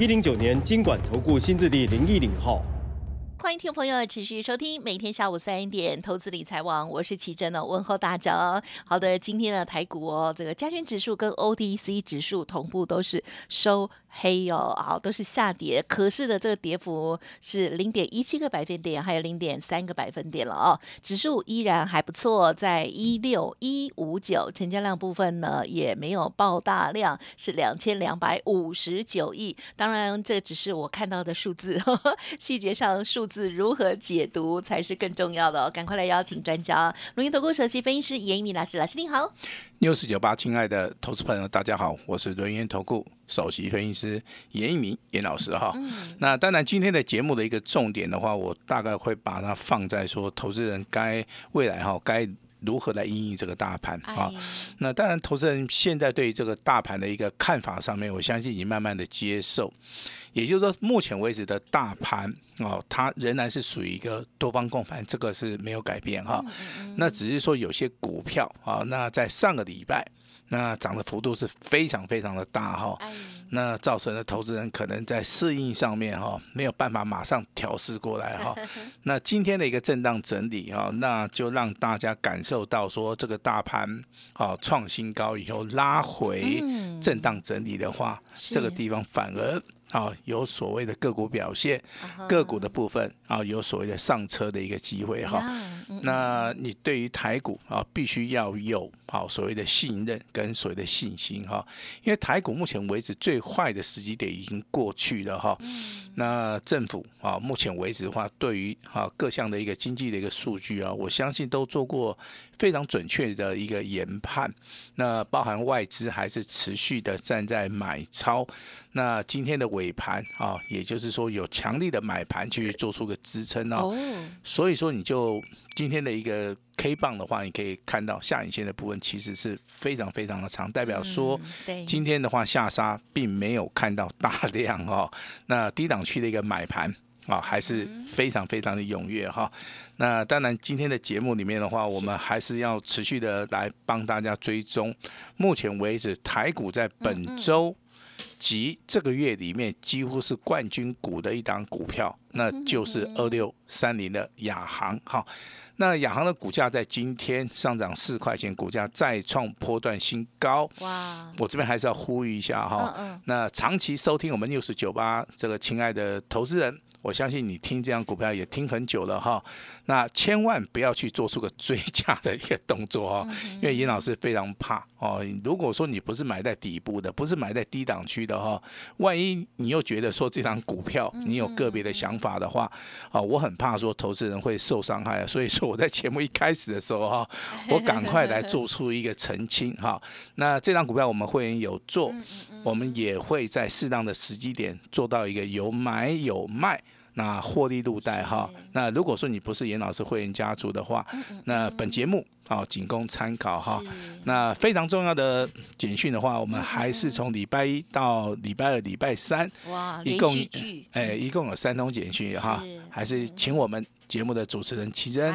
一零九年金管投顾新字第零一零号。欢迎听众朋友持续收听每天下午三点投资理财网，我是奇珍哦，问候大家。好的，今天的台股哦，这个加权指数跟 OTC 指数同步都是收。黑哦，好，都是下跌，可是的这个跌幅是零点一七个百分点，还有零点三个百分点了哦。指数依然还不错，在一六一五九，成交量部分呢也没有爆大量，是两千两百五十九亿。当然，这只是我看到的数字，呵 呵细节上数字如何解读才是更重要的哦。赶快来邀请专家，龙岩投顾首席分析师严一鸣老师，老师您好。六四九八，亲爱的投资朋友，大家好，我是轮源投顾。首席分析师严一鸣严老师哈，那当然今天的节目的一个重点的话，我大概会把它放在说投资人该未来哈该如何来应应这个大盘啊。那当然，投资人现在对于这个大盘的一个看法上面，我相信已经慢慢的接受。也就是说，目前为止的大盘哦，它仍然是属于一个多方共盘，这个是没有改变哈。那只是说有些股票啊，那在上个礼拜。那涨的幅度是非常非常的大哈，那造成了投资人可能在适应上面哈没有办法马上调试过来哈。那今天的一个震荡整理哈，那就让大家感受到说这个大盘啊创新高以后拉回震荡整理的话，这个地方反而。啊，有所谓的个股表现，个股的部分啊，有所谓的上车的一个机会哈。那你对于台股啊，必须要有好所谓的信任跟所谓的信心哈。因为台股目前为止最坏的时机点已经过去了哈。那政府啊，目前为止的话，对于啊各项的一个经济的一个数据啊，我相信都做过非常准确的一个研判。那包含外资还是持续的站在买超。那今天的尾盘啊，也就是说有强力的买盘去做出个支撑哦。所以说你就今天的一个 K 棒的话，你可以看到下影线的部分其实是非常非常的长，代表说今天的话下杀并没有看到大量哦。那低档区的一个买盘啊，还是非常非常的踊跃哈。那当然今天的节目里面的话，我们还是要持续的来帮大家追踪。目前为止，台股在本周。及这个月里面几乎是冠军股的一档股票，那就是二六三零的亚航。哈，那亚航的股价在今天上涨四块钱，股价再创波段新高。哇！我这边还是要呼吁一下哈，那长期收听我们六十九八这个亲爱的投资人。我相信你听这张股票也听很久了哈，那千万不要去做出个追加的一个动作哦，因为尹老师非常怕哦。如果说你不是买在底部的，不是买在低档区的哈，万一你又觉得说这张股票你有个别的想法的话，啊，我很怕说投资人会受伤害，所以说我在节目一开始的时候哈，我赶快来做出一个澄清哈。那这张股票我们会员有做，我们也会在适当的时机点做到一个有买有卖。那获利路带哈，那如果说你不是严老师会员家族的话，那本节目啊仅供参考哈。那非常重要的简讯的话，我们还是从礼拜一到礼拜二、礼拜三，哇，一共哎一共有三通简讯哈，还是请我们。节目的主持人齐珍，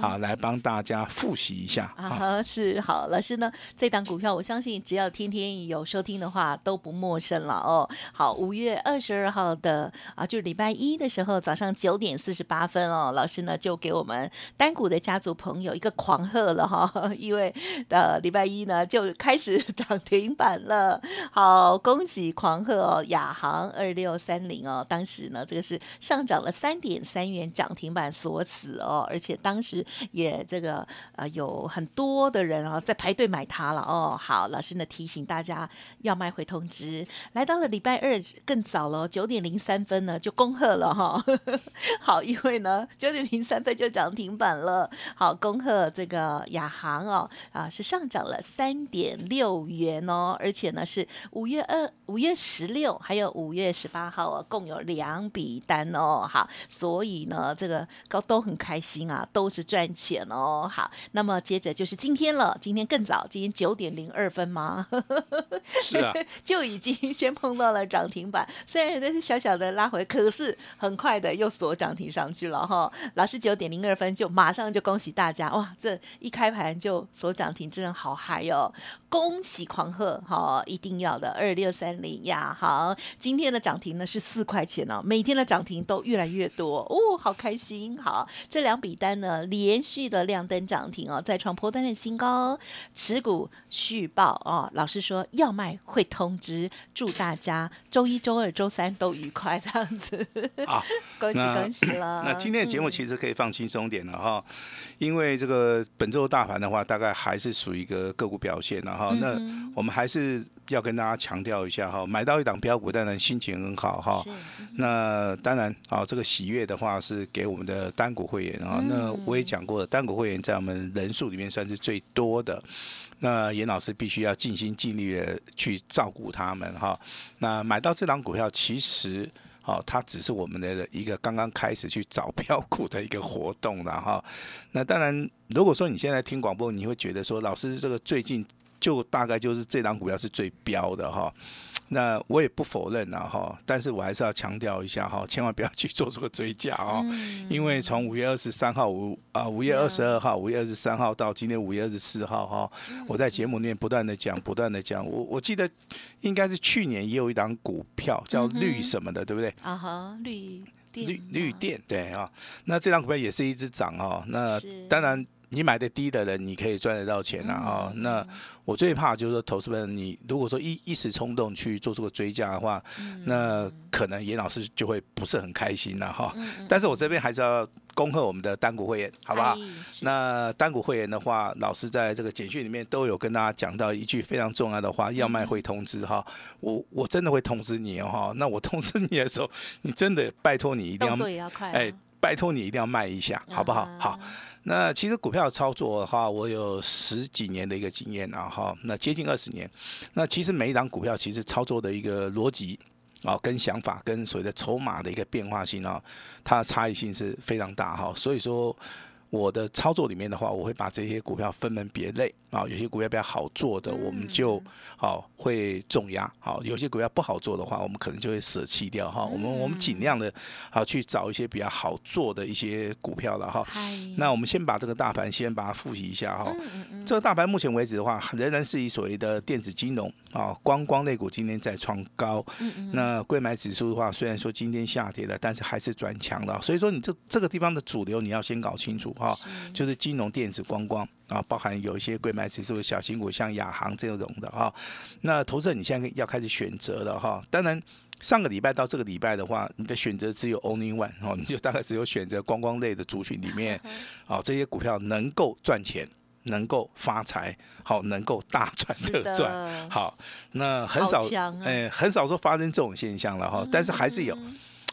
好，来帮大家复习一下啊，是好，老师呢，这档股票我相信只要天天有收听的话都不陌生了哦。好，五月二十二号的啊，就是礼拜一的时候早上九点四十八分哦，老师呢就给我们单股的家族朋友一个狂贺了哈，因为呃礼拜一呢就开始涨停板了，好，恭喜狂贺哦，亚航二六三零哦，当时呢这个是上涨了三点三元涨停板。锁死哦，而且当时也这个呃有很多的人啊在排队买它了哦。好，老师呢提醒大家要卖会通知，来到了礼拜二更早了，九点零三分呢就恭贺了哈。好，因为呢九点零三分就涨停板了。好，恭贺这个亚航哦啊是上涨了三点六元哦，而且呢是五月二、五月十六还有五月十八号哦，共有两笔单哦。好，所以呢这个高都很开心啊，都是赚钱哦。好，那么接着就是今天了，今天更早，今天九点零二分吗？是啊，就已经先碰到了涨停板，虽然那是小小的拉回，可是很快的又锁涨停上去了哈。老师九点零二分就马上就恭喜大家哇，这一开盘就锁涨停，真的好嗨哦！恭喜狂贺哈，一定要的二六三零呀。好，今天的涨停呢是四块钱哦，每天的涨停都越来越多哦，好开心。好，这两笔单呢连续的亮灯涨停哦，再创破单的新高，持股续报哦。老师说要卖会通知，祝大家周一周二周三都愉快，这样子。好，恭喜恭喜了。那今天的节目其实可以放轻松点了哈，因为这个本周大盘的话，大概还是属于一个个股表现了哈那我们还是要跟大家强调一下哈，买到一档标股，当然心情很好哈是。那当然啊，这个喜悦的话是给我们的单股会员啊。那我也讲过了，单股会员在我们人数里面算是最多的。那严老师必须要尽心尽力的去照顾他们哈。那买到这档股票，其实。好、它只是我们的一个刚刚开始去找标股的一个活动了哈。那当然，如果说你现在听广播，你会觉得说，老师这个最近就大概就是这档股票是最标的哈。那我也不否认啊哈，但是我还是要强调一下哈，千万不要去做这个追加哦，因为从五月二十三号五啊五月二十二号、五月二十三号到今天五月二十四号哈，我在节目里面不断的讲，不断的讲，我我记得应该是去年也有一档股票叫绿什么的，对不对？啊哈，绿电绿绿电对啊，那这张股票也是一直涨哦。那当然，你买的低的人，你可以赚得到钱啊。哦，嗯那我最怕就是说，投资人你如果说一一时冲动去做这个追加的话，嗯那可能严老师就会不是很开心了哈。嗯但是我这边还是要恭贺我们的单股会员，好不好？哎那单股会员的话，老师在这个简讯里面都有跟大家讲到一句非常重要的话，要卖会通知哈。我我真的会通知你哦哈。那我通知你的时候，你真的拜托你一定要动作也要快、啊，哎，拜托你一定要卖一下，好不好？啊好。那其实股票操作的话，我有十几年的一个经验了哈，那接近二十年。那其实每一档股票其实操作的一个逻辑啊，跟想法跟所谓的筹码的一个变化性啊，它的差异性是非常大哈。所以说。我的操作里面的话，我会把这些股票分门别类啊，有些股票比较好做的，我们就好会重压；好，有些股票不好做的话，我们可能就会舍弃掉哈。我们我们尽量的啊去找一些比较好做的一些股票了哈。嗨，那我们先把这个大盘先把它复习一下哈。这个大盘目前为止的话，仍然是以所谓的电子金融啊、观光类股今天在创高。嗯那贵买指数的话，虽然说今天下跌了，但是还是转强了。所以说，你这这个地方的主流你要先搞清楚哈，就是金融、电子、观光啊，包含有一些贵买指数的小型股，像亚航这种的哈。那投资者你现在要开始选择了哈。当然，上个礼拜到这个礼拜的话，你的选择只有 only one 哦，你就大概只有选择观光类的族群里面，哦，这些股票能够赚钱。能够发财，好，能够大赚特赚，好，那很少哎、很少说发生这种现象了哈，但是还是有，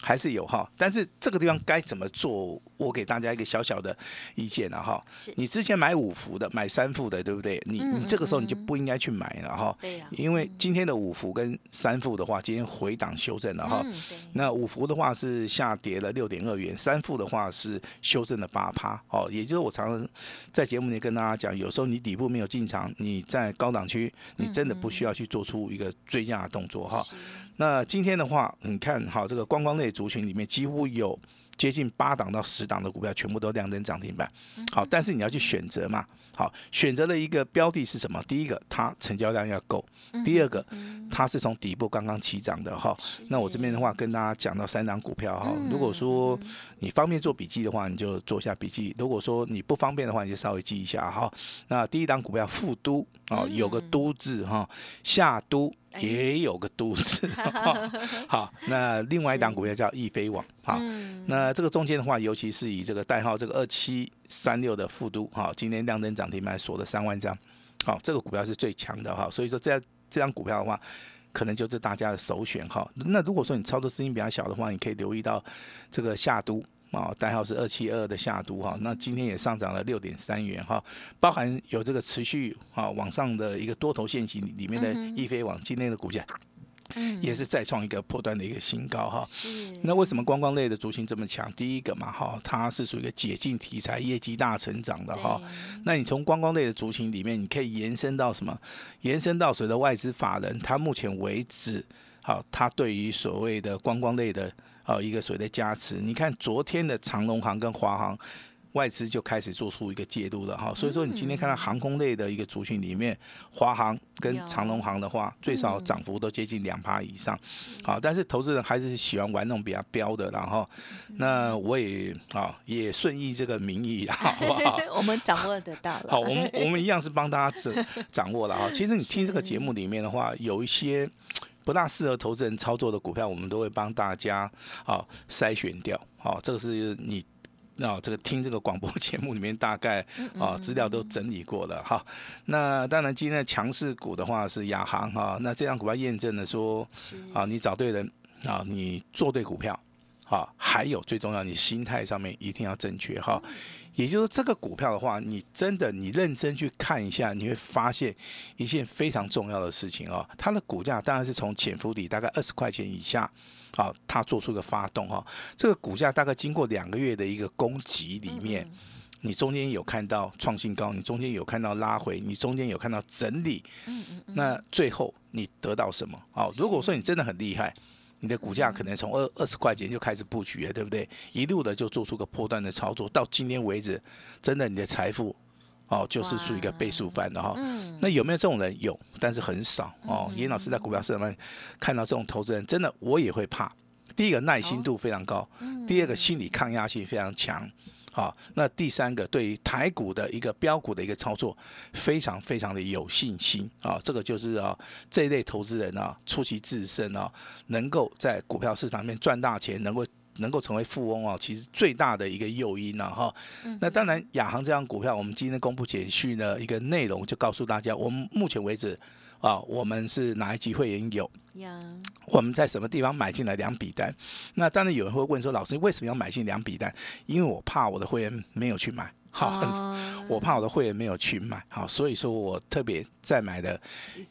还是有哈，但是这个地方该怎么做？我给大家一个小小的意见了哈。你之前买五福的，买三副的，对不对？你嗯你这个时候嗯你就不应该去买了哈，对呀，因为今天的五福跟三副的话，今天回档修正了哈。嗯，那五福的话是下跌了六点二元，三副的话是修正了八趴，哦，也就是我常常在节目里跟大家讲，有时候你底部没有进场，你在高档区，你真的不需要去做出一个追加的动作哈。是那今天的话，你看好这个观光类族群里面几乎有接近八档到十档的股票全部都亮灯涨停板，好，但是你要去选择嘛，好，选择了一个标的是什么？第一个，它成交量要够；第二个，它是从底部刚刚起涨的哈。那我这边的话，跟大家讲到三档股票哈。如果说你方便做笔记的话，你就做一下笔记；如果说你不方便的话，你就稍微记一下哈。那第一档股票富都啊，有个都字哈，夏都。也有个都字，好，那另外一档股票叫易飞网，好，那这个中间的话，尤其是以这个代号这个二七三六的富都，好，今天亮灯涨停板锁了三万张，好，这个股票是最强的哈，所以说这这张股票的话，可能就是大家的首选哈。那如果说你操作资金比较小的话，你可以留意到这个夏都。啊，代号是二七二的下都哈，那今天也上涨了六点三元哈，包含有这个持续啊往上的一个多头线型里面的易飞网，今天的股价也是再创一个破断的一个新高哈。那为什么观光类的族群这么强？第一个嘛哈，它是属于一个解禁题材，业绩大成长的哈。那你从观光类的族群里面，你可以延伸到什么？延伸到所谓的外资法人，他目前为止，好，他对于所谓的观光类的。哦，一个所谓的加持，你看昨天的长隆行跟华航外资就开始做出一个介入了哈，所以说你今天看到航空类的一个族群里面，华航跟长龙航的话，最少涨幅都接近两趴以上，好，但是投资人还是喜欢玩那种比较标的，然后那我也啊也顺应这个民意，好不好？我们掌握得到了，好，我们我们一样是帮大家掌掌握了哈。其实你听这个节目里面的话，有一些。不大适合投资人操作的股票，我们都会帮大家啊筛选掉。好，这个是你啊这个听这个广播节目里面大概啊资料都整理过了哈。那当然今天的强势股的话是亚航哈。那这张股票验证了说啊你找对人啊你做对股票好，还有最重要你心态上面一定要正确哈。也就是说，这个股票的话，你真的你认真去看一下，你会发现一件非常重要的事情哦。它的股价当然是从潜伏底大概二十块钱以下，好，它做出个发动哈。这个股价大概经过两个月的一个攻击里面，你中间有看到创新高，你中间有看到拉回，你中间有看到整理，嗯嗯，那最后你得到什么？好，如果说你真的很厉害。你的股价可能从二二十块钱就开始布局了，对不对？一路的就做出个破断的操作，到今天为止，真的你的财富哦，就是属于一个倍数翻的哈。那有没有这种人？有，但是很少哦。严老师在股票市场上看到这种投资人，真的我也会怕。第一个耐心度非常高，第二个心理抗压性非常强。好，那第三个对于台股的一个标股的一个操作，非常非常的有信心啊！这个就是啊，这一类投资人啊，出其自身啊，能够在股票市场里面赚大钱，能够能够成为富翁啊，其实最大的一个诱因呢，哈。那当然，亚航这张股票，我们今天公布简讯的一个内容，就告诉大家，我们目前为止。啊，我们是哪一级会员有？我们在什么地方买进来两笔单？那当然有人会问说，老师为什么要买进两笔单？因为我怕我的会员没有去买，好，我怕我的会员没有去买，好，所以说我特别再买的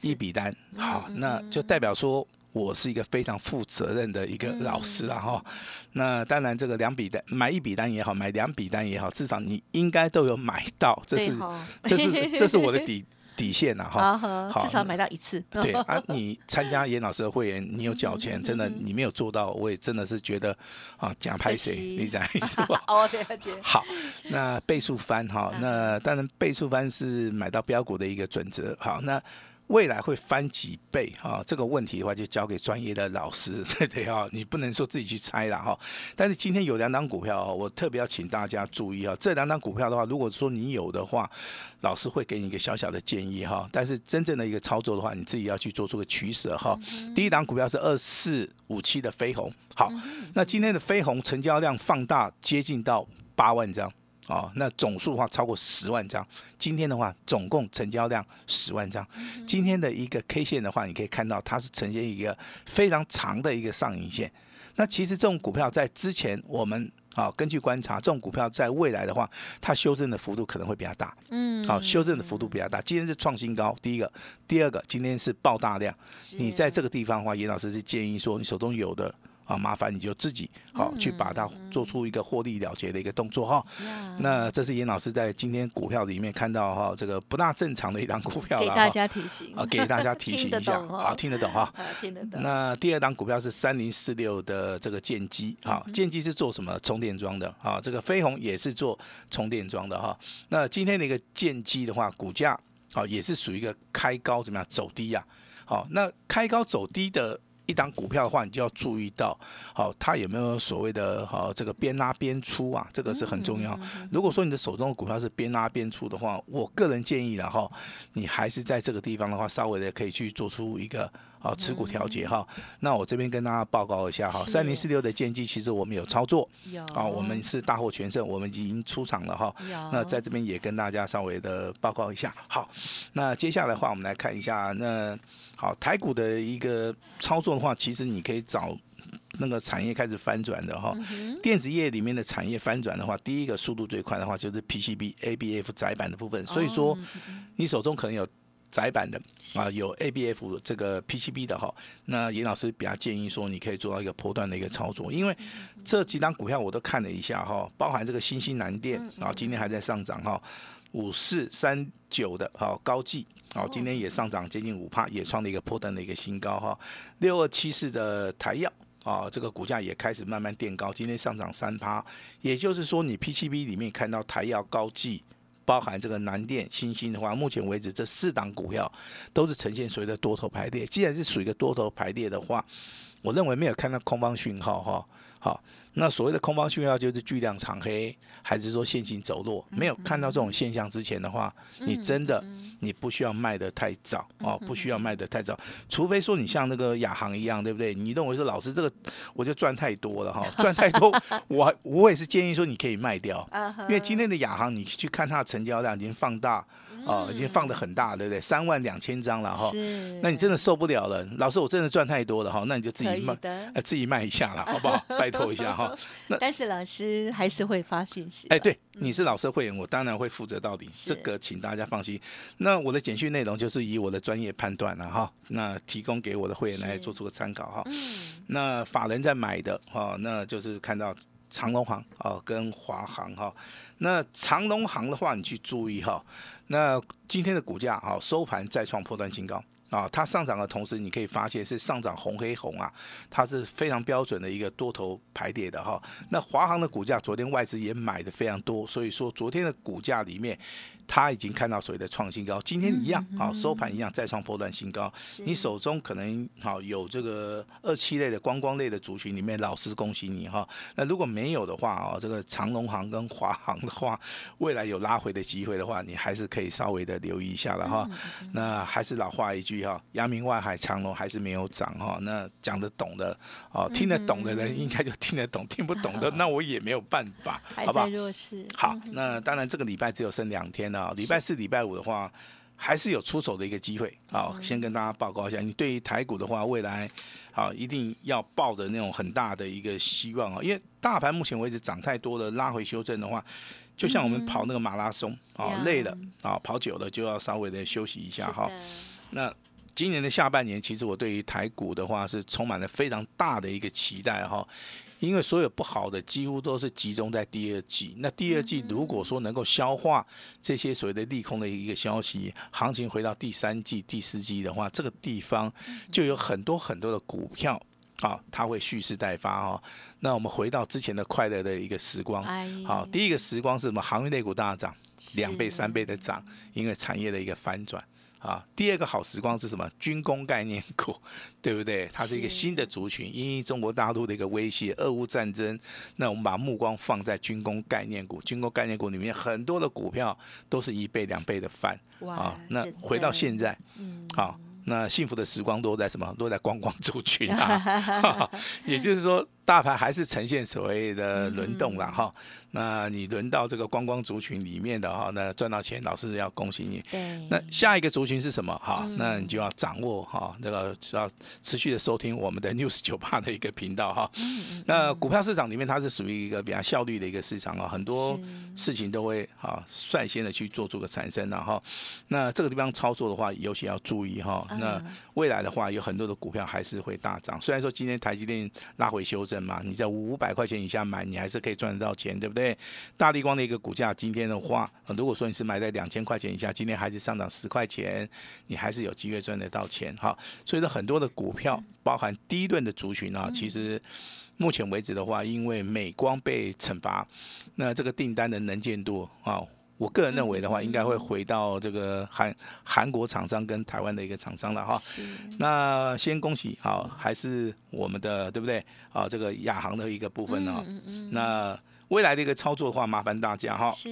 一笔单，好，那就代表说我是一个非常负责任的一个老师了哈。那当然，这个两笔单买一笔单也好，买两笔单也好，至少你应该都有买到，这是这是这是我的底。底线呐，哈，至少买到一次。对啊，你参加严老师的会员，你有缴钱，真的你没有做到，我也真的是觉得啊，假拍谁？你讲 是吧？哦，了解。好，那倍数翻哈，那当然倍数翻是买到标股的一个准则。好，那。未来会翻几倍哈？这个问题的话，就交给专业的老师，对对哈，你不能说自己去猜了哈。但是今天有两档股票，我特别要请大家注意啊。这两档股票的话，如果说你有的话，老师会给你一个小小的建议哈。但是真正的一个操作的话，你自己要去做出个取舍哈。第一档股票是二四五七的飞鸿，好，那今天的飞鸿成交量放大接近到八万张。哦，那总数的话超过十万张，今天的话总共成交量十万张，今天的一个 K 线的话，你可以看到它是呈现一个非常长的一个上影线。那其实这种股票在之前我们啊根据观察，这种股票在未来的话，它修正的幅度可能会比较大。嗯，好，修正的幅度比较大。今天是创新高，第一个，第二个，今天是爆大量。你在这个地方的话，严老师是建议说，你手中有的。啊，麻烦你就自己好去把它做出一个获利了结的一个动作哈。那这是严老师在今天股票里面看到哈，这个不大正常的一档股票给大家提醒啊，给大家提醒 一下，啊听得懂哈？听得懂。那第二档股票是三零四六的这个剑机，哈，剑机是做什么充电桩的啊？这个飞鸿也是做充电桩的哈。那今天的一个剑机的话，股价好也是属于一个开高怎么样走低呀？好，那开高走低的。一档股票的话，你就要注意到，好，它有没有所谓的好这个边拉边出啊？这个是很重要。如果说你的手中的股票是边拉边出的话，我个人建议，然后你还是在这个地方的话，稍微的可以去做出一个好持股调节哈。那我这边跟大家报告一下哈，三零四六的剑机其实我们有操作，啊，我们是大获全胜，我们已经出场了哈。那在这边也跟大家稍微的报告一下。好，那接下来的话，我们来看一下那。好，台股的一个操作的话，其实你可以找那个产业开始翻转的哈。电子业里面的产业翻转的话，第一个速度最快的话就是 PCB、ABF 窄板的部分。所以说，你手中可能有窄板的啊，有 ABF 这个 PCB 的哈。那严老师比较建议说，你可以做到一个波段的一个操作，因为这几张股票我都看了一下哈，包含这个新兴南电啊，今天还在上涨哈，五四三九的哈高技。好，今天也上涨接近五帕，也创了一个破单的一个新高哈。六二七四的台药啊，这个股价也开始慢慢垫高，今天上涨三趴。也就是说，你 PCB 里面看到台药、高技，包含这个南电、新星的话，目前为止这四档股票都是呈现所谓的多头排列。既然是属于一个多头排列的话，我认为没有看到空方讯号哈。好，那所谓的空方讯号就是巨量长黑，还是说线性走弱？没有看到这种现象之前的话，你真的。你不需要卖的太早哦，不需要卖的太早，除非说你像那个亚航一样，对不对？你认为说老师这个我就赚太多了哈，赚太多，我我也是建议说你可以卖掉，因为今天的亚航你去看它的成交量已经放大。哦，已经放的很大，对不对？三万两千张了哈，那你真的受不了了，老师，我真的赚太多了哈，那你就自己卖，呃，自己卖一下了，好不好？拜托一下哈。那但是老师还是会发讯息。哎，对，你是老师会员，我当然会负责到底，这个请大家放心。那我的简讯内容就是以我的专业判断了哈，那提供给我的会员来做出个参考哈。嗯。那法人在买的哈，那就是看到长隆行哦跟华航哈。那长隆行的话，你去注意哈。那今天的股价哈收盘再创破断新高啊，它上涨的同时，你可以发现是上涨红黑红啊，它是非常标准的一个多头排列的哈。那华航的股价昨天外资也买的非常多，所以说昨天的股价里面。他已经看到所谓的创新高，今天一样，啊收盘一样再创波段新高。你手中可能好有这个二七类的观光类的族群里面，老师恭喜你哈。那如果没有的话啊，这个长龙行跟华航的话，未来有拉回的机会的话，你还是可以稍微的留意一下了哈。那还是老话一句哈，阳明外海长隆还是没有涨哈。那讲得懂的哦，听得懂的人应该就听得懂，听不懂的 那我也没有办法，好吧？弱势。好，那当然这个礼拜只有剩两天了。啊，礼拜四、礼拜五的话，还是有出手的一个机会。好，先跟大家报告一下，你对于台股的话，未来好一定要抱的那种很大的一个希望啊，因为大盘目前为止涨太多了，拉回修正的话，就像我们跑那个马拉松啊，累了啊，跑久了就要稍微的休息一下哈。那今年的下半年，其实我对于台股的话是充满了非常大的一个期待哈。因为所有不好的几乎都是集中在第二季。那第二季如果说能够消化这些所谓的利空的一个消息，行情回到第三季、第四季的话，这个地方就有很多很多的股票啊，它会蓄势待发哦。那我们回到之前的快乐的一个时光，好，第一个时光是什么？行业类股大涨，两倍、三倍的涨，因为产业的一个反转。啊，第二个好时光是什么？军工概念股，对不对？它是一个新的族群，因为中国大陆的一个威胁，俄乌战争。那我们把目光放在军工概念股，军工概念股里面很多的股票都是一倍、两倍的翻。啊，那回到现在，嗯，好，那幸福的时光都在什么？都在观光族群啊。也就是说，大盘还是呈现所谓的轮动了哈。那你轮到这个观光族群里面的哈，那赚到钱，老师要恭喜你。对。那下一个族群是什么？哈，那你就要掌握哈，这个要持续的收听我们的 News 九八的一个频道哈。嗯那股票市场里面，它是属于一个比较效率的一个市场啊，很多事情都会哈率先的去做出个产生然后，那这个地方操作的话，尤其要注意哈。那未来的话，有很多的股票还是会大涨。虽然说今天台积电拉回修正。正嘛，你在五百块钱以下买，你还是可以赚得到钱，对不对？大力光的一个股价今天的话，如果说你是买在两千块钱以下，今天还是上涨十块钱，你还是有机会赚得到钱哈。所以说很多的股票，包含第一轮的族群啊，其实目前为止的话，因为美光被惩罚，那这个订单的能见度啊。我个人认为的话，应该会回到这个韩韩国厂商跟台湾的一个厂商了哈。那先恭喜好，还是我们的对不对？啊，这个亚航的一个部分呢。那未来的一个操作的话，麻烦大家哈。是。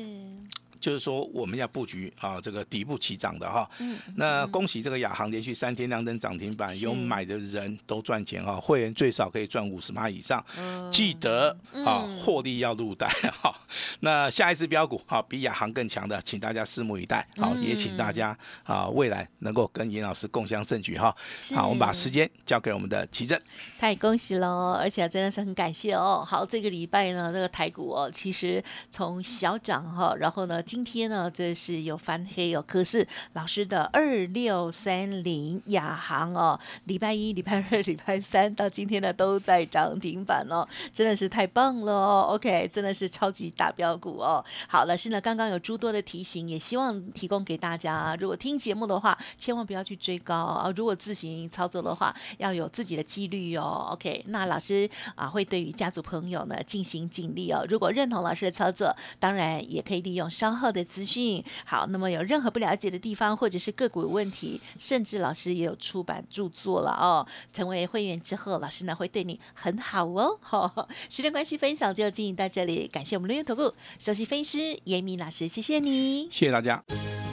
就是说，我们要布局啊，这个底部起涨的哈。嗯。那恭喜这个亚航连续三天亮灯涨停板，有买的人都赚钱哈。会员最少可以赚五十趴以上，记得啊，获利要入袋哈。那下一次标股哈，比亚航更强的，请大家拭目以待。好，也请大家啊，未来能够跟严老师共襄盛举哈。好，我们把时间交给我们的奇正。太恭喜喽，而且真的是很感谢哦。好，这个礼拜呢，这个台股哦，其实从小涨哈，然后呢。今天呢，这是有翻黑哦。可是老师的二六三零亚航哦，礼拜一、礼拜二、礼拜三到今天呢，都在涨停板哦，真的是太棒了哦。OK，真的是超级大标股哦。好，老师呢刚刚有诸多的提醒，也希望提供给大家。如果听节目的话，千万不要去追高啊。如果自行操作的话，要有自己的纪律哦。OK，那老师啊会对于家族朋友呢进行警力哦。如果认同老师的操作，当然也可以利用稍。后的资讯好，那么有任何不了解的地方，或者是个股有问题，甚至老师也有出版著作了哦。成为会员之后，老师呢会对你很好哦。好，时间关系，分享就进行到这里，感谢我们留言投顾首席分析师严明老师，谢谢你，谢谢大家。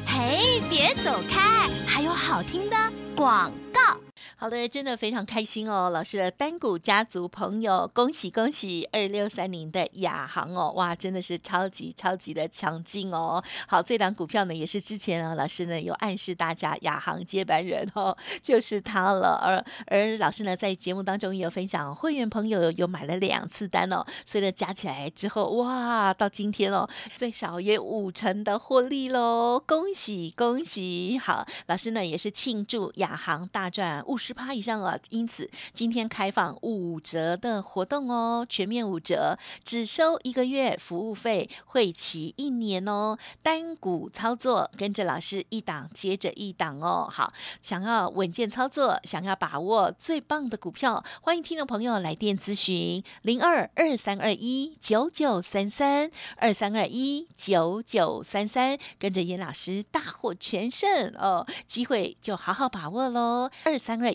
嘿，别走开，还有好听的广告。好的，真的非常开心哦，老师的单股家族朋友，恭喜恭喜！二六三零的亚航哦，哇，真的是超级超级的强劲哦。好，这档股票呢，也是之前啊，老师呢有暗示大家亚航接班人哦，就是他了。而而老师呢，在节目当中也有分享，会员朋友有买了两次单哦，所以呢加起来之后，哇，到今天哦，最少也五成的获利喽，恭喜恭喜！好，老师呢也是庆祝亚航大赚五十十趴以上啊！因此今天开放五折的活动哦，全面五折，只收一个月服务费，会期一年哦。单股操作，跟着老师一档接着一档哦。好，想要稳健操作，想要把握最棒的股票，欢迎听众朋友来电咨询零二二三二一九九三三二三二一九九三三，跟着严老师大获全胜哦，机会就好好把握喽。二三二